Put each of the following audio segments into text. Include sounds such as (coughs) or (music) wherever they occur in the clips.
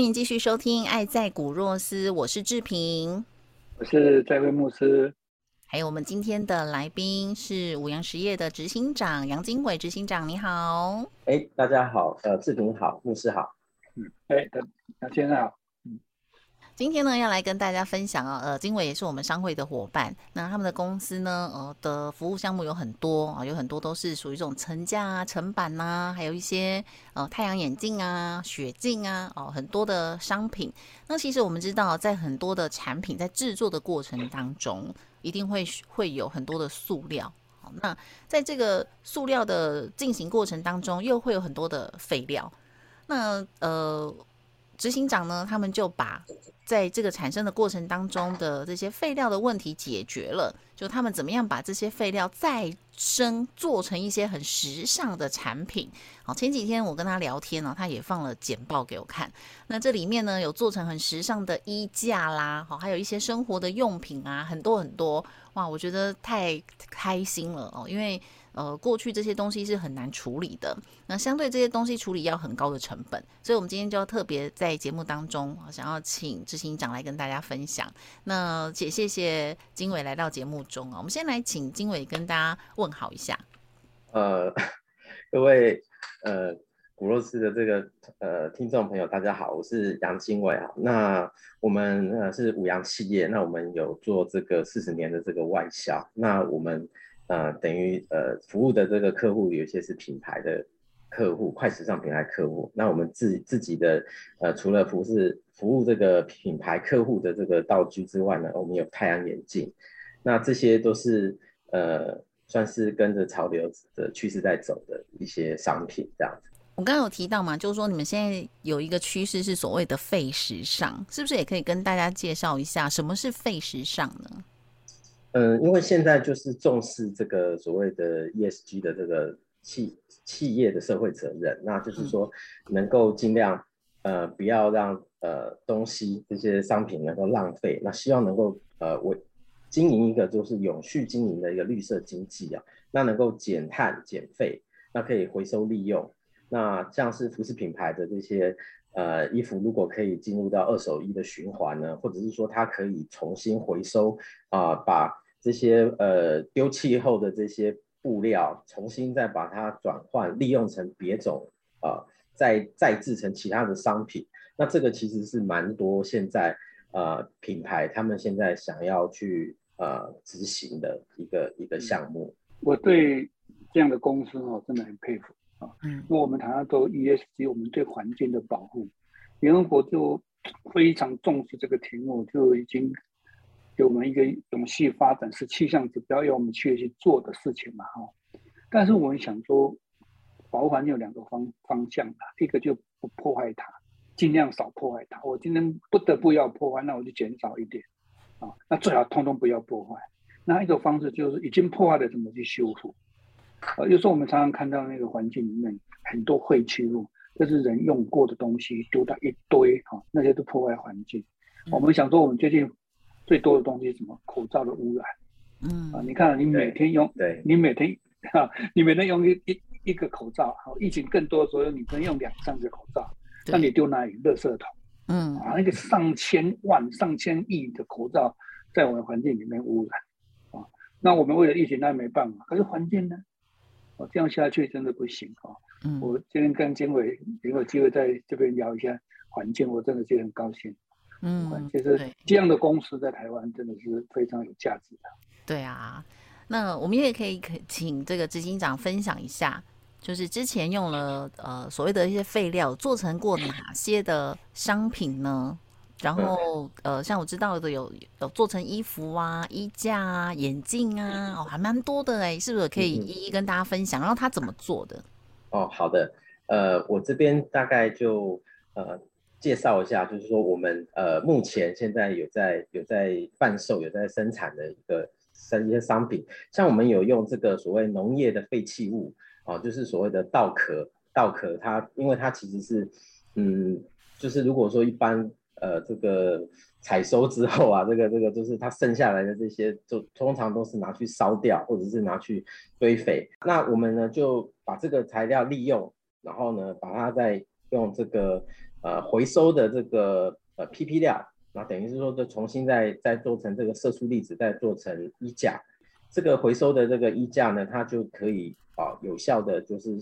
欢迎继续收听《爱在古若斯》，我是志平，我是在位牧师，还有我们今天的来宾是五羊实业的执行长杨经伟执行长，你好。哎，大家好，呃，志平好，牧师好，嗯，哎，杨先生好。今天呢，要来跟大家分享啊，呃，经纬也是我们商会的伙伴。那他们的公司呢，呃的服务项目有很多啊，有很多都是属于这种层架啊、层板呐，还有一些呃太阳眼镜啊、雪镜啊，哦，很多的商品。那其实我们知道，在很多的产品在制作的过程当中，一定会会有很多的塑料。好，那在这个塑料的进行过程当中，又会有很多的废料。那呃。执行长呢，他们就把在这个产生的过程当中的这些废料的问题解决了。就他们怎么样把这些废料再生做成一些很时尚的产品。好，前几天我跟他聊天呢，他也放了简报给我看。那这里面呢，有做成很时尚的衣架啦，好，还有一些生活的用品啊，很多很多。哇，我觉得太开心了哦，因为。呃，过去这些东西是很难处理的，那相对这些东西处理要很高的成本，所以我们今天就要特别在节目当中，想要请执行长来跟大家分享。那也谢谢经纬来到节目中啊，我们先来请经纬跟大家问好一下。呃，(laughs) 各位呃古洛斯的这个呃听众朋友，大家好，我是杨经纬啊。那我们呃是五羊企业，那我们有做这个四十年的这个外销，那我们。呃，等于呃，服务的这个客户有些是品牌的客户，快时尚品牌客户。那我们自自己的呃，除了服饰服务这个品牌客户的这个道具之外呢，我们有太阳眼镜。那这些都是呃，算是跟着潮流的趋势在走的一些商品，这样子。我刚刚有提到嘛，就是说你们现在有一个趋势是所谓的废时尚，是不是也可以跟大家介绍一下什么是废时尚呢？嗯，因为现在就是重视这个所谓的 ESG 的这个企企业的社会责任，那就是说能够尽量呃不要让呃东西这些商品能够浪费，那希望能够呃为经营一个就是永续经营的一个绿色经济啊，那能够减碳减费，那可以回收利用，那像是服饰品牌的这些呃衣服，如果可以进入到二手衣的循环呢，或者是说它可以重新回收啊把。这些呃丢弃后的这些布料，重新再把它转换利用成别种啊，再再制成其他的商品。那这个其实是蛮多现在呃品牌他们现在想要去呃执行的一个一个项目。我对这样的公司哦真的很佩服啊，嗯，因为我们谈到做 ESG，我们对环境的保护，联合国就非常重视这个题目，就已经。给我们一个永续发展是气象指标，要我们去去做的事情嘛，哈。但是我们想说，保护环境有两个方方向的，一个就不破坏它，尽量少破坏它。我今天不得不要破坏，那我就减少一点，啊，那最好通通不要破坏。那一个方式就是已经破坏了，怎么去修复？呃，有时候我们常常看到那个环境里面很多废弃物，就是人用过的东西丢到一堆，哈，那些都破坏环境。我们想说，我们最近。最多的东西是什么？口罩的污染。嗯啊，你看你每天用，对，你每天哈，你每天用一一一个口罩，好，疫情更多的时候，你可能用两三个口罩，那你丢哪里？垃圾桶。嗯啊，那个上千万、上千亿的口罩在我们环境里面污染啊。那我们为了疫情，那没办法。可是环境呢？哦，这样下去真的不行啊。嗯，我今天跟经纬有有机会在这边聊一下环境，我真的是很高兴。嗯，其实这样的公司在台湾真的是非常有价值的。对啊，那我们也可以可请这个执行长分享一下，就是之前用了呃所谓的一些废料做成过哪些的商品呢？然后呃，像我知道的有有做成衣服啊、衣架啊、眼镜啊，哦，还蛮多的哎，是不是可以一一跟大家分享？然后他怎么做的？哦，好的，呃，我这边大概就呃介绍一下，就是说我们呃目前现在有在有在贩售、有在生产的一个生一些商品，像我们有用这个所谓农业的废弃物啊，就是所谓的稻壳，稻壳它因为它其实是嗯，就是如果说一般。呃，这个采收之后啊，这个这个就是它剩下来的这些，就通常都是拿去烧掉，或者是拿去堆肥。那我们呢就把这个材料利用，然后呢把它再用这个呃回收的这个呃 PP 料，那等于是说就重新再再做成这个色素粒子，再做成衣架。这个回收的这个衣架呢，它就可以啊有效的就是。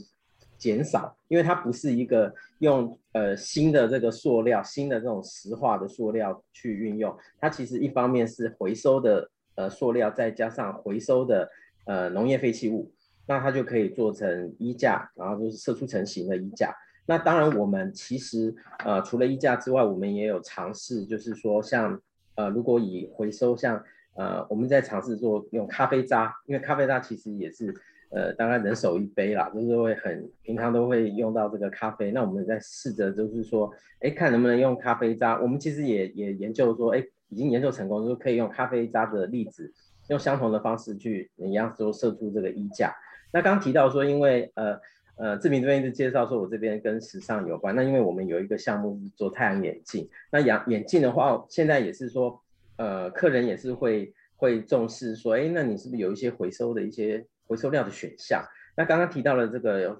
减少，因为它不是一个用呃新的这个塑料、新的这种石化的塑料去运用，它其实一方面是回收的呃塑料，再加上回收的呃农业废弃物，那它就可以做成衣架，然后就是射出成型的衣架。那当然，我们其实呃除了衣架之外，我们也有尝试，就是说像呃如果以回收像呃我们在尝试做用咖啡渣，因为咖啡渣其实也是。呃，当然人手一杯啦，就是会很平常都会用到这个咖啡。那我们在试着就是说，哎，看能不能用咖啡渣。我们其实也也研究说，哎，已经研究成功，说可以用咖啡渣的粒子，用相同的方式去一样说射出这个衣架。那刚提到说，因为呃呃志明这边一直介绍说我这边跟时尚有关。那因为我们有一个项目是做太阳眼镜，那眼眼镜的话，现在也是说，呃，客人也是会会重视说，哎，那你是不是有一些回收的一些。回收料的选项，那刚刚提到了这个，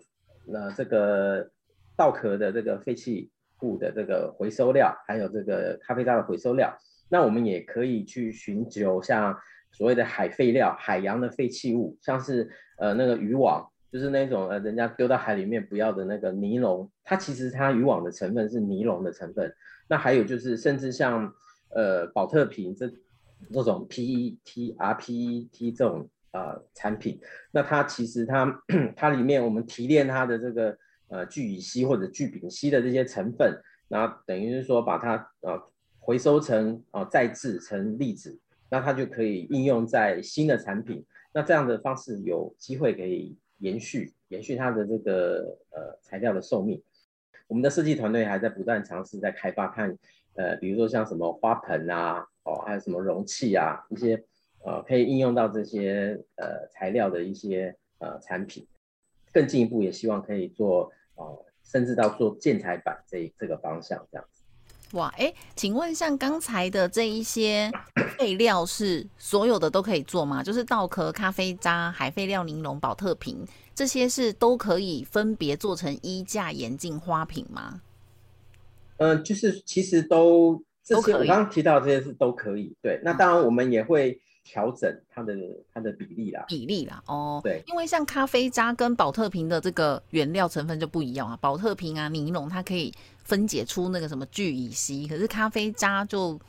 呃，这个稻壳的这个废弃物的这个回收料，还有这个咖啡渣的回收料，那我们也可以去寻求像所谓的海废料、海洋的废弃物，像是呃那个渔网，就是那种呃人家丢到海里面不要的那个尼龙，它其实它渔网的成分是尼龙的成分。那还有就是甚至像呃保特瓶这这种 PET、rPET 这种。呃，产品，那它其实它 (coughs) 它里面我们提炼它的这个呃聚乙烯或者聚丙烯的这些成分，然后等于是说把它呃回收成啊再制成粒子，那它就可以应用在新的产品。那这样的方式有机会可以延续延续它的这个呃材料的寿命。我们的设计团队还在不断尝试在开发，看呃比如说像什么花盆啊，哦还有什么容器啊一些。呃，可以应用到这些呃材料的一些呃产品，更进一步也希望可以做呃，甚至到做建材板这这个方向这样子。哇，哎，请问像刚才的这一些 (coughs) 废料是所有的都可以做吗？就是稻壳、咖啡渣、海废料、尼龙、保特瓶这些是都可以分别做成衣架、眼镜、花瓶吗？嗯，就是其实都这些我刚刚提到这些是都可以。对，那当然我们也会。调整它的它的比例啦，比例啦，哦，对，因为像咖啡渣跟保特瓶的这个原料成分就不一样啊，保特瓶啊，尼龙它可以分解出那个什么聚乙烯，可是咖啡渣就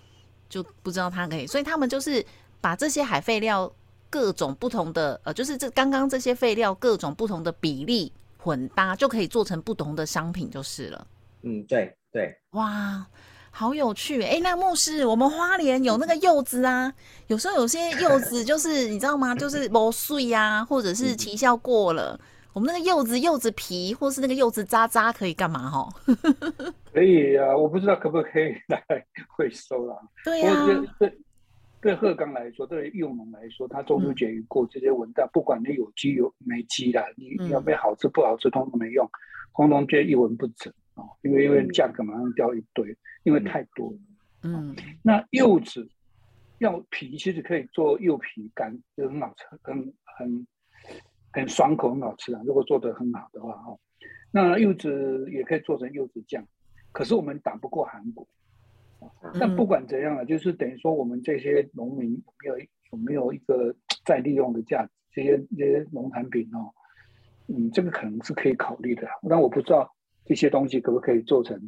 就不知道它可以，所以他们就是把这些海废料各种不同的呃，就是这刚刚这些废料各种不同的比例混搭，就可以做成不同的商品就是了。嗯，对对，哇。好有趣哎！那牧师，我们花莲有那个柚子啊，有时候有些柚子就是你知道吗？就是磨碎呀，或者是期效过了，我们那个柚子柚子皮或是那个柚子渣渣可以干嘛？哈，(laughs) 可以啊，我不知道可不可以来回收啦。对呀，对对鹤岗来说，对幼农来说，他中秋节一过这些文档，不管你有机有没机啦，你要没好吃不好吃，通通没用，通通就一文不值。因为因为价格马上掉一堆，因为太多了。嗯，那柚子要皮其实可以做柚皮干，就很好吃，很很很爽口，很好吃啊。如果做的很好的话，哈，那柚子也可以做成柚子酱，可是我们打不过韩国。但不管怎样啊，就是等于说我们这些农民有没有有没有一个再利用的价值？这些这些农产品哦，嗯，这个可能是可以考虑的，但我不知道。这些东西可不可以做成？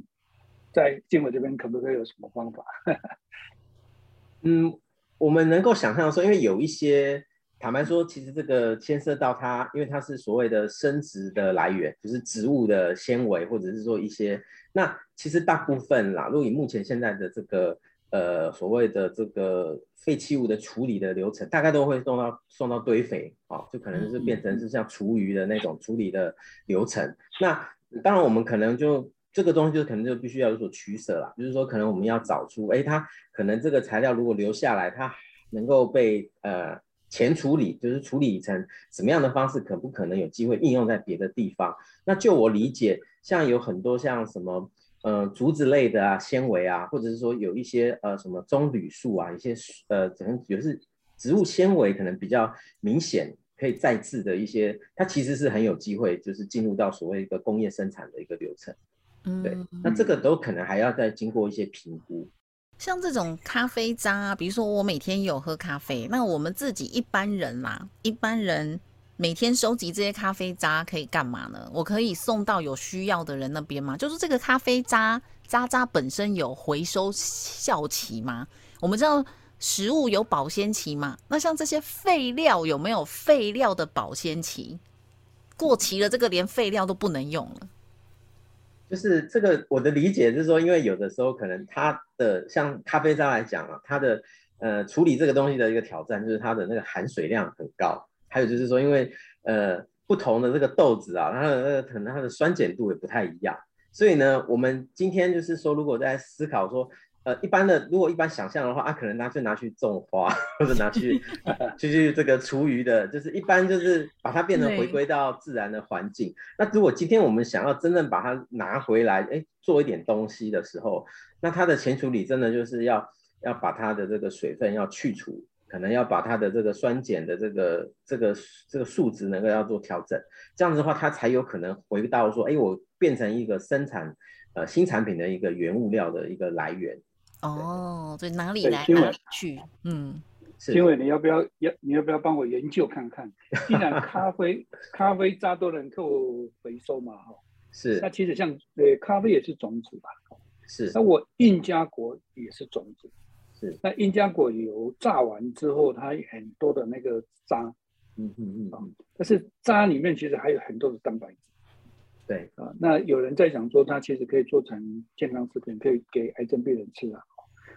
在经纬这边可不可以有什么方法？(laughs) 嗯，我们能够想象说，因为有一些坦白说，其实这个牵涉到它，因为它是所谓的生殖的来源，就是植物的纤维，或者是说一些。那其实大部分啦，如果以目前现在的这个呃所谓的这个废弃物的处理的流程，大概都会送到送到堆肥啊，就可能是变成是像厨余的那种处理的流程。那当然我们可能就这个东西就可能就必须要有所取舍啦，就是说可能我们要找出，哎，它可能这个材料如果留下来，它能够被呃。前处理就是处理成什么样的方式，可不可能有机会应用在别的地方？那就我理解，像有很多像什么，呃，竹子类的啊，纤维啊，或者是说有一些呃什么棕榈树啊，一些呃，可能也是植物纤维，可能比较明显可以再制的一些，它其实是很有机会，就是进入到所谓一个工业生产的一个流程。嗯，对，那这个都可能还要再经过一些评估。像这种咖啡渣，比如说我每天有喝咖啡，那我们自己一般人啦，一般人每天收集这些咖啡渣可以干嘛呢？我可以送到有需要的人那边吗？就是这个咖啡渣渣渣本身有回收效期吗？我们知道食物有保鲜期嘛，那像这些废料有没有废料的保鲜期？过期了，这个连废料都不能用了。就是这个，我的理解是说，因为有的时候可能它的像咖啡渣来讲啊，它的呃处理这个东西的一个挑战就是它的那个含水量很高，还有就是说，因为呃不同的这个豆子啊，它的那个可能它的酸碱度也不太一样，所以呢，我们今天就是说，如果在思考说。呃，一般的，如果一般想象的话，啊，可能拿去拿去种花，或者拿去 (laughs) 去去这个厨余的，就是一般就是把它变成回归到自然的环境。那如果今天我们想要真正把它拿回来，哎，做一点东西的时候，那它的前处理真的就是要要把它的这个水分要去除，可能要把它的这个酸碱的这个这个这个数值能够要做调整，这样子的话，它才有可能回到说，哎，我变成一个生产呃新产品的一个原物料的一个来源。哦，对，哪里来哪里去？嗯，(laughs) 金伟，你要不要要你要不要帮我研究看看？(laughs) 既然咖啡咖啡渣都能够回收嘛，哈，是。那其实像呃咖啡也是种子吧？是。那我印加果也是种子，是。那印加果油榨完之后，它很多的那个渣，嗯嗯嗯，但是渣里面其实还有很多的蛋白质。对啊，那有人在讲说，它其实可以做成健康食品，可以给癌症病人吃啊。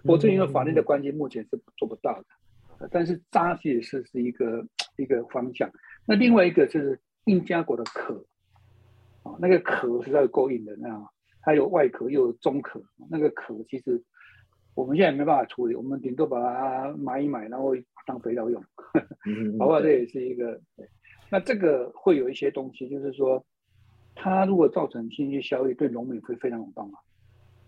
我这因为法律的关系，目前是做不到的。但是渣其实是是一个一个方向。那另外一个就是硬加果的壳啊，那个壳实在够硬的，那样它有外壳又有中壳，那个壳其实我们现在没办法处理，我们顶多把它买一买，然后当肥料用。(laughs) 包括这也是一个。那这个会有一些东西，就是说。它如果造成经济效益，对农民会非常有帮忙。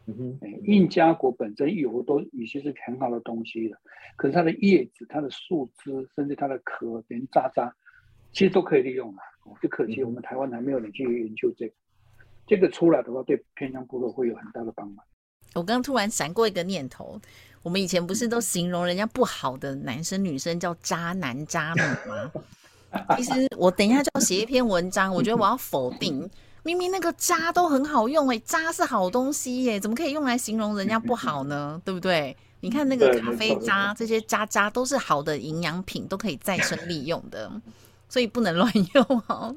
嗯哼，印加果本身油都已经是很好的东西了，可是它的叶子、它的树枝，甚至它的壳连渣渣，其实都可以利用了。就可惜我们台湾还没有人去研究这个。这个出来的话，对偏乡部落会有很大的帮忙。我刚突然闪过一个念头，我们以前不是都形容人家不好的男生女生叫渣男渣女吗？(laughs) 其实我等一下就要写一篇文章，我觉得我要否定，明明那个渣都很好用哎，渣是好东西耶，怎么可以用来形容人家不好呢？(laughs) 对不对？你看那个咖啡渣，这些渣渣都是好的营养品，都可以再生利用的，所以不能乱用哦。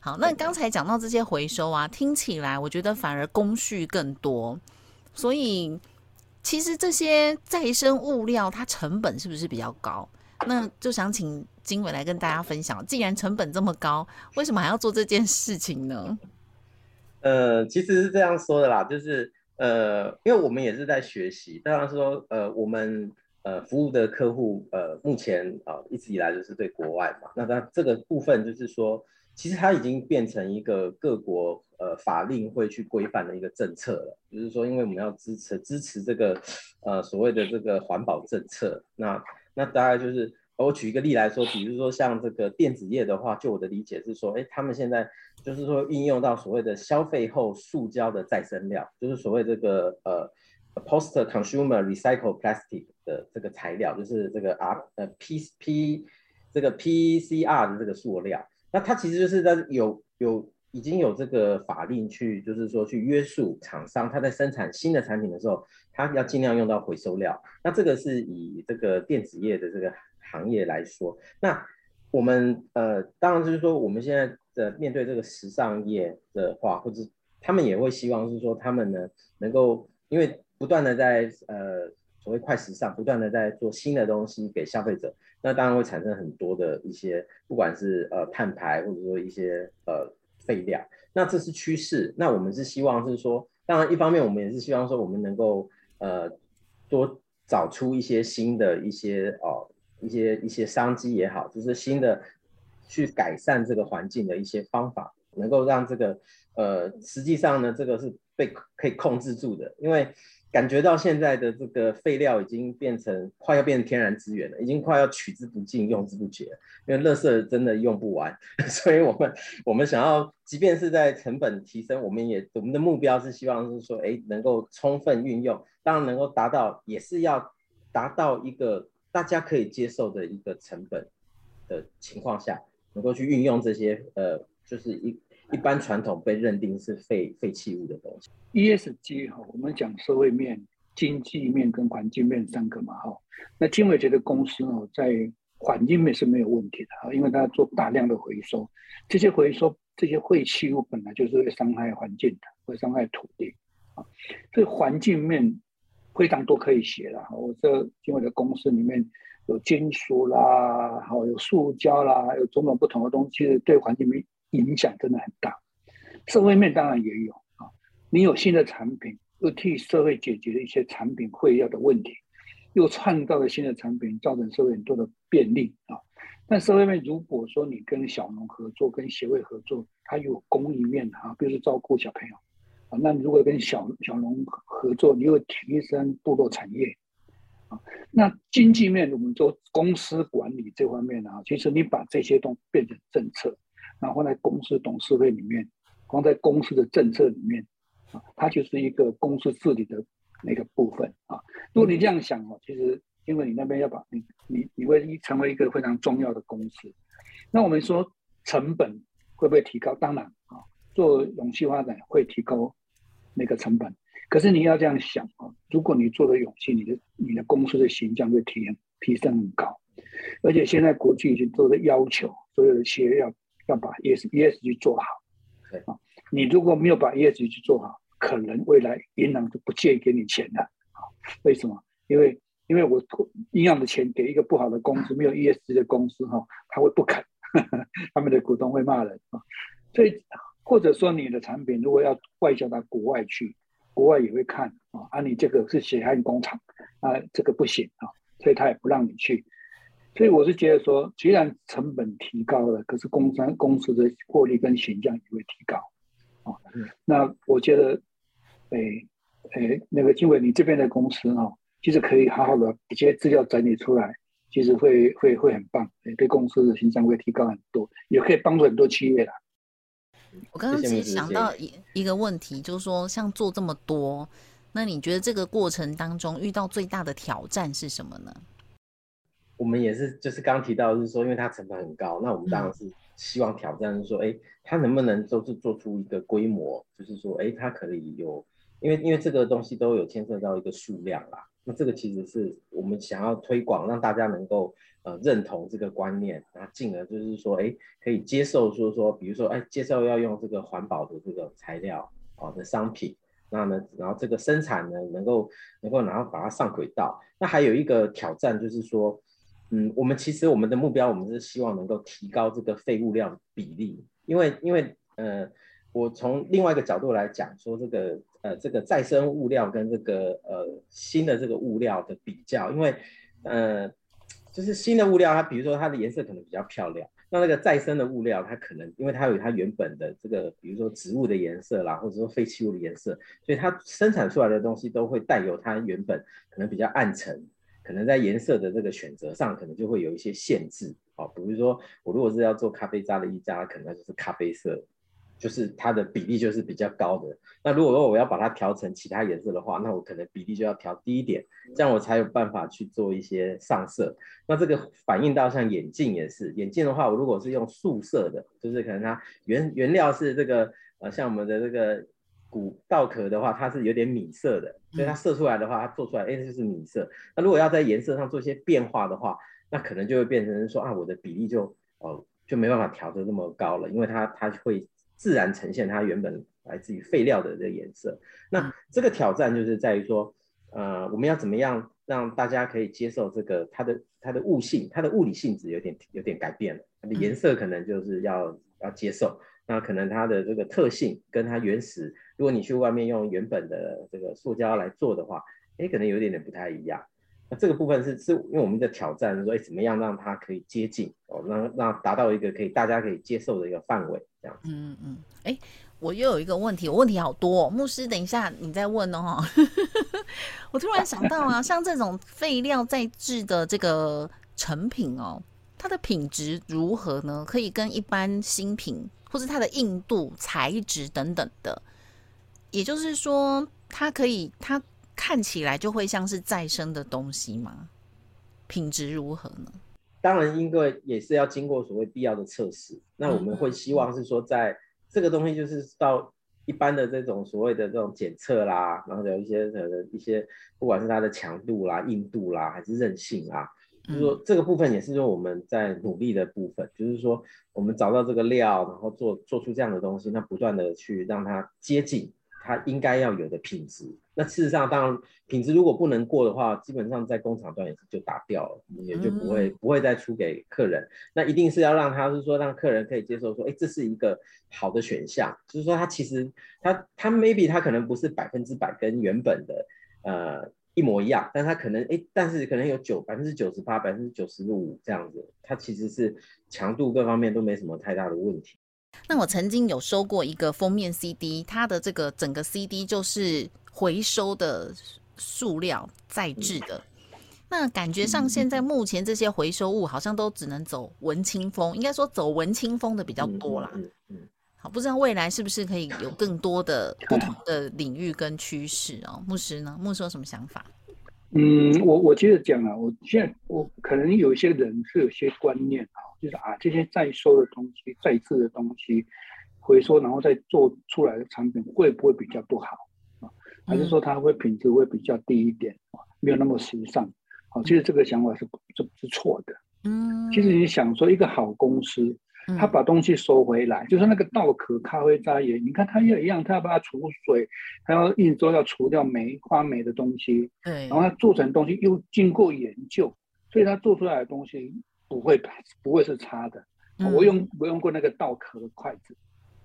好，那刚才讲到这些回收啊，听起来我觉得反而工序更多，所以其实这些再生物料它成本是不是比较高？那就想请经纬来跟大家分享，既然成本这么高，为什么还要做这件事情呢？呃，其实是这样说的啦，就是呃，因为我们也是在学习，当然说呃，我们呃服务的客户呃，目前啊一直以来就是对国外嘛，那它这个部分就是说，其实它已经变成一个各国呃法令会去规范的一个政策了，就是说，因为我们要支持支持这个呃所谓的这个环保政策，那。那大概就是，我举一个例来说，比如说像这个电子业的话，就我的理解是说，哎，他们现在就是说运用到所谓的消费后塑胶的再生料，就是所谓这个呃 post consumer recycle plastic 的这个材料，就是这个 R 呃 P P 这个 P C R 的这个塑料，那它其实就是在有有。已经有这个法令去，就是说去约束厂商，他在生产新的产品的时候，他要尽量用到回收料。那这个是以这个电子业的这个行业来说，那我们呃，当然就是说，我们现在的面对这个时尚业的话，或者他们也会希望是说，他们呢能够因为不断的在呃所谓快时尚，不断的在做新的东西给消费者，那当然会产生很多的一些，不管是呃碳排或者说一些呃废料，那这是趋势。那我们是希望是说，当然一方面我们也是希望说，我们能够呃多找出一些新的一些哦。一些一些商机也好，就是新的去改善这个环境的一些方法，能够让这个呃，实际上呢，这个是被可以控制住的，因为感觉到现在的这个废料已经变成快要变成天然资源了，已经快要取之不尽、用之不竭，因为垃圾真的用不完，(laughs) 所以我们我们想要，即便是在成本提升，我们也我们的目标是希望是说，哎，能够充分运用，当然能够达到，也是要达到一个。大家可以接受的一个成本的情况下，能够去运用这些呃，就是一一般传统被认定是废废弃物的东西。ESG 哈，我们讲社会面、经济面跟环境面三个嘛哈。那经纬觉得公司哦，在环境面是没有问题的哈，因为它做大量的回收，这些回收这些废弃物本来就是会伤害环境的，会伤害土地啊，所以环境面。非常多可以写的，我这因为的公司里面有金属啦，好有塑胶啦，有种种不同的东西，对环境没影响真的很大。社会面当然也有啊，你有新的产品，又替社会解决了一些产品会要的问题，又创造了新的产品，造成社会很多的便利啊。但社会面如果说你跟小农合作，跟协会合作，它有公益面啊，比如说照顾小朋友。啊，那如果跟小小农合作，你又提升部落产业，啊，那经济面我们做公司管理这方面啊，其实你把这些东变成政策，然后在公司董事会里面，放在公司的政策里面，啊，它就是一个公司治理的那个部分啊。如果你这样想哦，其实因为你那边要把你你你会成为一个非常重要的公司，那我们说成本会不会提高？当然啊。做永续发展会提高那个成本，可是你要这样想啊，如果你做了永续，你的你的公司的形象会提提升很高，而且现在国际已经做的要求，所有的企业要要把 E S E S G 做好，对啊，你如果没有把 E S G 去做好，可能未来银行就不借给你钱了啊？为什么？因为因为我一样的钱给一个不好的公司，没有 E S G 的公司哈，他会不肯，(laughs) 他们的股东会骂人啊，所以。或者说你的产品如果要外销到国外去，国外也会看啊，啊你这个是血汗工厂啊，这个不行啊，所以他也不让你去。所以我是觉得说，虽然成本提高了，可是工商公司的获利跟形象也会提高啊。那我觉得，哎哎，那个经纬你这边的公司哈，其实可以好好的一些资料整理出来，其实会会会很棒，对公司的形象会提高很多，也可以帮助很多企业的。我刚刚其实想到一一个问题，就是说，像做这么多，那你觉得这个过程当中遇到最大的挑战是什么呢？我们也是，就是刚提到，是说，因为它成本很高，那我们当然是希望挑战，是说，哎，它能不能就是做出一个规模，就是说，哎，它可以有，因为因为这个东西都有牵涉到一个数量啦。那这个其实是我们想要推广，让大家能够呃认同这个观念，然后进而就是说，哎，可以接受说说，比如说，哎，接受要用这个环保的这个材料啊的商品，那呢，然后这个生产呢能够能够然后把它上轨道。那还有一个挑战就是说，嗯，我们其实我们的目标，我们是希望能够提高这个废物量比例，因为因为呃，我从另外一个角度来讲说这个。呃，这个再生物料跟这个呃新的这个物料的比较，因为呃，就是新的物料，它比如说它的颜色可能比较漂亮，那那个再生的物料，它可能因为它有它原本的这个，比如说植物的颜色啦，或者说废弃物的颜色，所以它生产出来的东西都会带有它原本可能比较暗沉，可能在颜色的这个选择上，可能就会有一些限制哦。比如说我如果是要做咖啡渣的一渣，可能就是咖啡色。就是它的比例就是比较高的。那如果说我要把它调成其他颜色的话，那我可能比例就要调低一点，这样我才有办法去做一些上色。那这个反映到像眼镜也是，眼镜的话，我如果是用素色的，就是可能它原原料是这个呃，像我们的这个古稻壳的话，它是有点米色的，所以它射出来的话，它做出来哎就是米色。那如果要在颜色上做一些变化的话，那可能就会变成说啊，我的比例就。哦就没办法调的那么高了，因为它它会自然呈现它原本来自于废料的这个颜色。那这个挑战就是在于说，呃，我们要怎么样让大家可以接受这个它的它的物性，它的物理性质有点有点改变了，它的颜色可能就是要要接受。那可能它的这个特性跟它原始，如果你去外面用原本的这个塑胶来做的话，哎，可能有点点不太一样。那这个部分是是因为我们的挑战，说哎怎么样让它可以接近哦，让让达到一个可以大家可以接受的一个范围，这样。嗯嗯，哎，我又有一个问题，我问题好多，牧师，等一下你再问哦。(laughs) 我突然想到啊，(laughs) 像这种废料再制的这个成品哦，它的品质如何呢？可以跟一般新品？或是它的硬度、材质等等的，也就是说，它可以，它看起来就会像是再生的东西吗？品质如何呢？当然，因为也是要经过所谓必要的测试。那我们会希望是说，在这个东西就是到一般的这种所谓的这种检测啦，然后有一些呃一些，不管是它的强度啦、硬度啦，还是韧性啊。就是说，这个部分也是说我们在努力的部分，就是说我们找到这个料，然后做做出这样的东西，那不断的去让它接近它应该要有的品质。那事实上，当然品质如果不能过的话，基本上在工厂端也是就打掉了，也就不会不会再出给客人。那一定是要让他是说让客人可以接受，说哎，这是一个好的选项。就是说，他其实他他 maybe 他可能不是百分之百跟原本的呃。一模一样，但它可能哎，但是可能有九百分之九十八、百分之九十五这样子，它其实是强度各方面都没什么太大的问题。那我曾经有收过一个封面 CD，它的这个整个 CD 就是回收的塑料再制的。那感觉上现在目前这些回收物好像都只能走文青风，应该说走文青风的比较多啦。好，不知道未来是不是可以有更多的不同的领域跟趋势哦？牧师呢？牧师有什么想法？嗯，我我接着讲啊，我现在我可能有一些人是有些观念啊，就是啊，这些再收的东西、再制的东西，回收然后再做出来的产品会不会比较不好啊？还是说它会品质会比较低一点啊？没有那么时尚？好，其实这个想法是是是错的。嗯，其实你想说一个好公司。他把东西收回来，就是那个稻壳咖啡渣也，你看它也一样，它要把它除水，他要印州要除掉霉发霉的东西，对，然后它做成东西又经过研究，所以它做出来的东西不会不会是差的。我用我用过那个稻壳的筷子，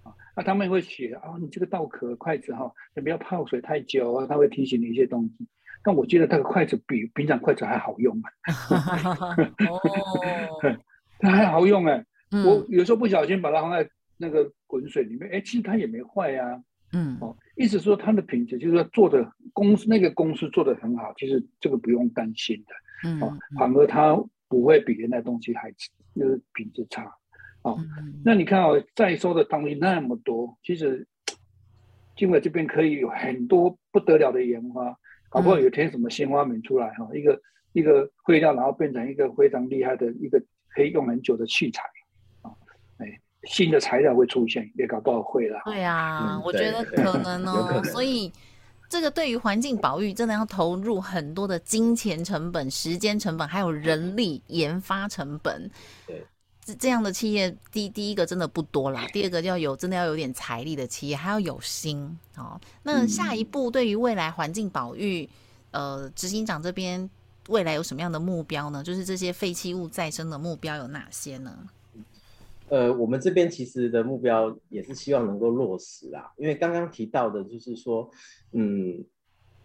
啊，那他们会写啊，你这个稻壳筷子哈，你不要泡水太久啊，他会提醒你一些东西。但我觉得那个筷子比平常筷子还好用啊，(laughs) 哦，(laughs) 它还好用哎。我有时候不小心把它放在那个滚水里面，哎，其实它也没坏呀。嗯，哦，意思说它的品质就是说做的公司那个公司做的很好，其实这个不用担心的。嗯，哦，反而它不会比原来东西还就是品质差。哦，那你看哦，在收的东西那么多，其实经纬这边可以有很多不得了的研发，搞不好有天什么新发明出来哈，一个一个废料然后变成一个非常厉害的一个可以用很久的器材。新的材料会出现，也搞不好会了。对啊，我觉得可能哦。所以这个对于环境保育，真的要投入很多的金钱成本、时间成本，还有人力研发成本。对，这这样的企业，第第一个真的不多啦。第二个要有真的要有点财力的企业，还要有心哦。那下一步对于未来环境保育，呃，执行长这边未来有什么样的目标呢？就是这些废弃物再生的目标有哪些呢？呃，我们这边其实的目标也是希望能够落实啊，因为刚刚提到的就是说，嗯，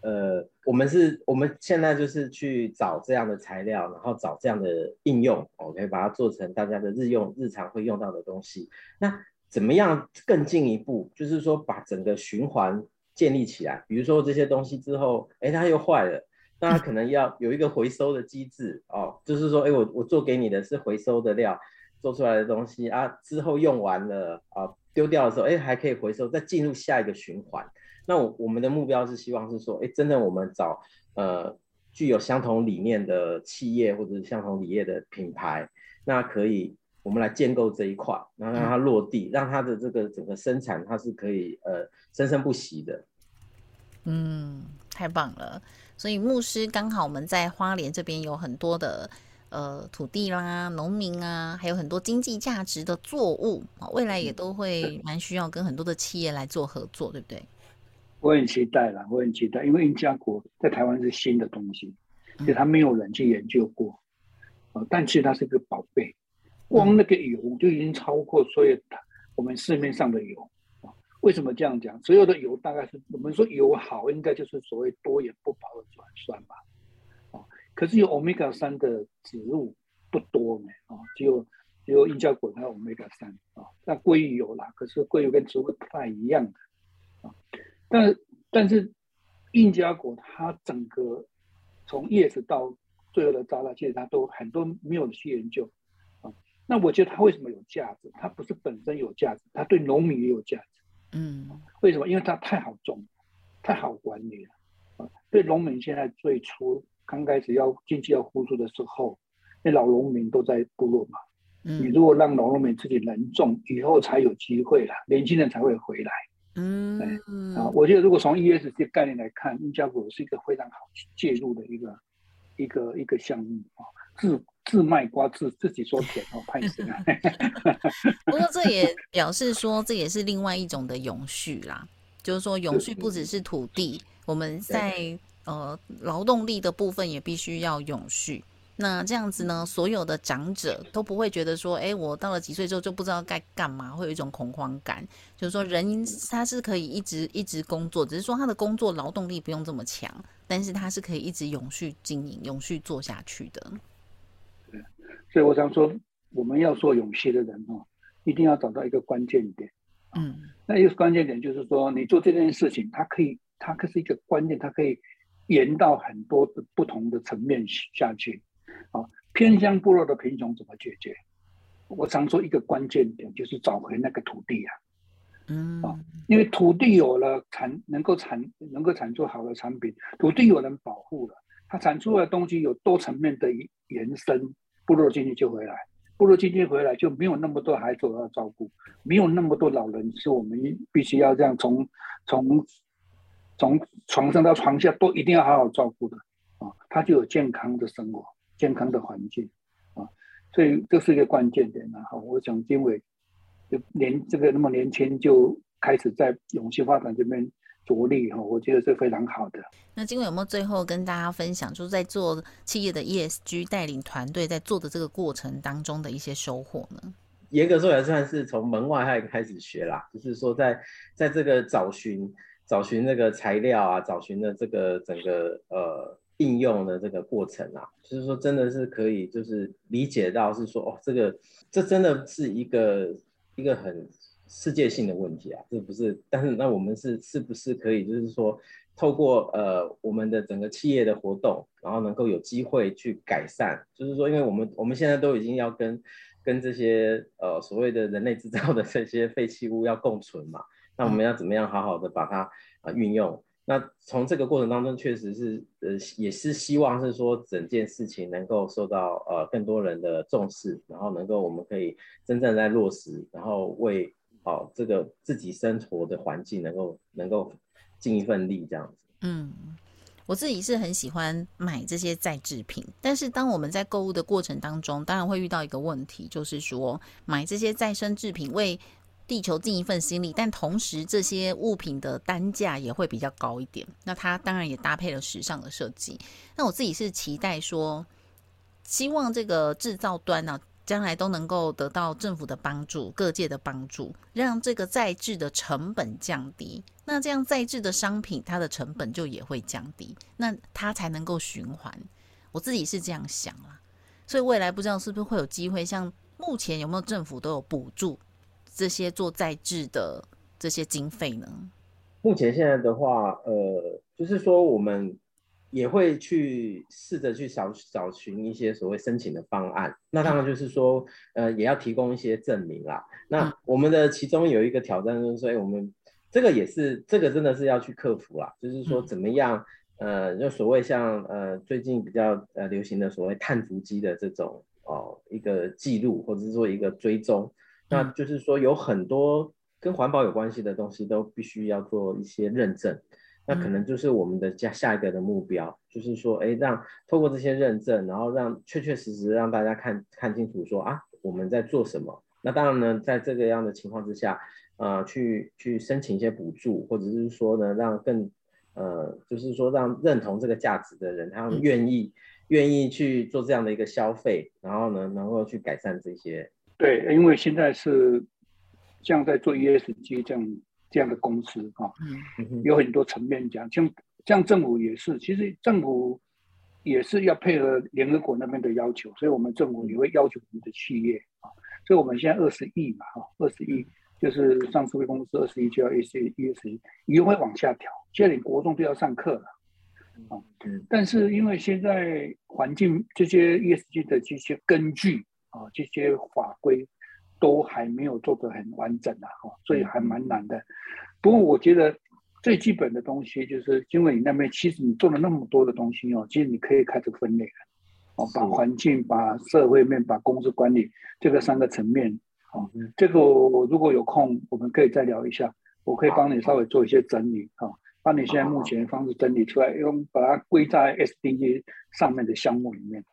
呃，我们是我们现在就是去找这样的材料，然后找这样的应用，OK，把它做成大家的日用日常会用到的东西。那怎么样更进一步，就是说把整个循环建立起来？比如说这些东西之后，哎，它又坏了，那可能要有一个回收的机制哦，就是说，哎，我我做给你的是回收的料。做出来的东西啊，之后用完了啊，丢掉的时候，哎，还可以回收，再进入下一个循环。那我我们的目标是希望是说，哎，真的我们找呃具有相同理念的企业或者是相同理念的品牌，那可以我们来建构这一块，然后让它落地，让它的这个整个生产它是可以呃生生不息的。嗯，太棒了。所以牧师刚好我们在花莲这边有很多的。呃土地啦、农民啊，还有很多经济价值的作物啊，未来也都会蛮需要跟很多的企业来做合作，对不对？我很期待啦，我很期待，因为印加果在台湾是新的东西，其实它没有人去研究过啊，但其实它是个宝贝，光那个油就已经超过所有我们市面上的油。为什么这样讲？所有的油大概是我们说油好，应该就是所谓多盐不饱和转酸吧？啊，可是有 omega 三的植物不多呢，啊，只有只有印加果它 omega 三啊，那鲑鱼有啦，可是鲑鱼跟植物不太一样的啊，但但是印加果它整个从叶子到最后的渣渣，其实它都很多没有去研究啊。那我觉得它为什么有价值？它不是本身有价值，它对农民也有价值。嗯，为什么？因为它太好种，太好管理了啊！对农民现在最初刚开始要经济要复苏的时候，那老农民都在部落嘛。嗯，你如果让老农民自己能种，以后才有机会了，年轻人才会回来。嗯，啊，我觉得如果从 ESG 概念来看，印加果是一个非常好介入的一个一个一个项目啊。自自卖瓜，自自己说甜哦，拍死啊！(laughs) 不过这也表示说，这也是另外一种的永续啦。就是说，永续不只是土地，我们在呃劳动力的部分也必须要永续。那这样子呢，所有的长者都不会觉得说，哎，我到了几岁之后就不知道该干嘛，会有一种恐慌感。就是说，人他是可以一直一直工作，只是说他的工作劳动力不用这么强，但是他是可以一直永续经营、永续做下去的。所以我想说，我们要做永续的人哦，一定要找到一个关键点。嗯，那一个关键点就是说，你做这件事情，它可以，它可是一个关键，它可以延到很多的不同的层面下去。啊，偏乡部落的贫穷怎么解决？我常说一个关键点就是找回那个土地啊。嗯，啊，因为土地有了产，能够产，能够产出好的产品，土地有人保护了，它产出的东西有多层面的延伸。部落经济就回来，部落经济回来就没有那么多孩子要照顾，没有那么多老人是我们必须要这样从从从床上到床下都一定要好好照顾的啊，他就有健康的生活、健康的环境啊，所以这是一个关键点啊。好，我想经纬就年这个那么年轻就开始在永续发展这边。着力哈，我觉得是非常好的。那今伟有没有最后跟大家分享，就是在做企业的 ESG 带领团队在做的这个过程当中的一些收获呢？严格说来，算是从门外汉开始学啦，就是说在在这个找寻找寻那个材料啊，找寻的这个整个呃应用的这个过程啊，就是说真的是可以就是理解到是说哦，这个这真的是一个一个很。世界性的问题啊，这不是，但是那我们是是不是可以，就是说，透过呃我们的整个企业的活动，然后能够有机会去改善，就是说，因为我们我们现在都已经要跟跟这些呃所谓的人类制造的这些废弃物要共存嘛，那我们要怎么样好好的把它啊运用？那从这个过程当中，确实是呃也是希望是说整件事情能够受到呃更多人的重视，然后能够我们可以真正在落实，然后为好，这个自己生活的环境能够能够尽一份力，这样子。嗯，我自己是很喜欢买这些再制品，但是当我们在购物的过程当中，当然会遇到一个问题，就是说买这些再生制品为地球尽一份心力，但同时这些物品的单价也会比较高一点。那它当然也搭配了时尚的设计。那我自己是期待说，希望这个制造端呢。将来都能够得到政府的帮助、各界的帮助，让这个再制的成本降低。那这样再制的商品，它的成本就也会降低，那它才能够循环。我自己是这样想啦，所以未来不知道是不是会有机会，像目前有没有政府都有补助这些做在制的这些经费呢？目前现在的话，呃，就是说我们。也会去试着去找找寻一些所谓申请的方案，那当然就是说，呃，也要提供一些证明啦。那我们的其中有一个挑战就是说，哎，我们这个也是这个真的是要去克服啦，就是说怎么样，呃，就所谓像呃最近比较呃流行的所谓碳足迹的这种哦一个记录或者是说一个追踪，那就是说有很多跟环保有关系的东西都必须要做一些认证。那可能就是我们的下下一个的目标，就是说，哎，让透过这些认证，然后让确确实实让大家看看清楚，说啊，我们在做什么。那当然呢，在这个样的情况之下，呃，去去申请一些补助，或者是说呢，让更呃，就是说让认同这个价值的人，他们愿意愿意去做这样的一个消费，然后呢，能够去改善这些。对，因为现在是像在做 ESG 这样这样的公司啊，有很多层面讲，像像政府也是，其实政府也是要配合联合国那边的要求，所以我们政府也会要求我们的企业啊，所以我们现在二十亿嘛，哈，二十亿就是上市公司二十亿就要 ES ESG，以后会往下调，现在连国中都要上课了啊，但是因为现在环境这些 ESG 的这些根据。啊，这些法规都还没有做得很完整啊，哈，所以还蛮难的。不过我觉得最基本的东西就是，因为你那边其实你做了那么多的东西哦，其实你可以开始分类了，哦，把环境、把社会面、把公司管理这个三个层面，哦，这个我如果有空，我们可以再聊一下，我可以帮你稍微做一些整理，哈，把你现在目前的方式整理出来，用把它归在 SDG 上面的项目里面。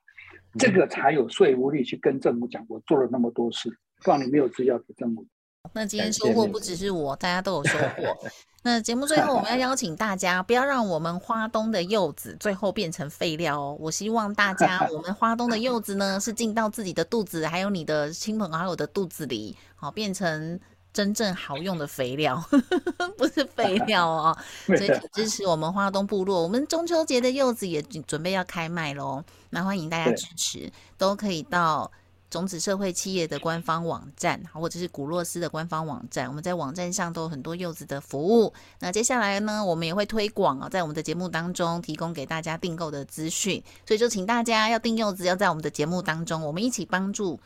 这个才有说服力去跟政府讲，我做了那么多事，不然你没有资料给政府。那今天收获不只是我，大家都有收获。(laughs) 那节目最后，我们要邀请大家，不要让我们花东的柚子最后变成废料哦。我希望大家，(laughs) 我们花东的柚子呢，是进到自己的肚子，还有你的亲朋好友的肚子里，好变成。真正好用的肥料，(laughs) 不是废料哦。(laughs) 所以支持我们花东部落，我们中秋节的柚子也准备要开卖喽。那欢迎大家支持，都可以到种子社会企业的官方网站，或者是古洛斯的官方网站。我们在网站上都有很多柚子的服务。那接下来呢，我们也会推广啊，在我们的节目当中提供给大家订购的资讯。所以就请大家要订柚子，要在我们的节目当中，我们一起帮助。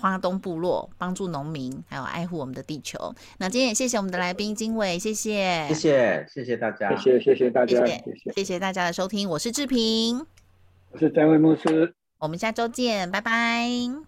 花东部落帮助农民，还有爱护我们的地球。那今天也谢谢我们的来宾金伟，谢谢，谢谢，谢谢大家，谢谢，谢谢大家，谢谢，谢谢大家的收听。我是志平，我是詹位牧师，我们下周见，拜拜。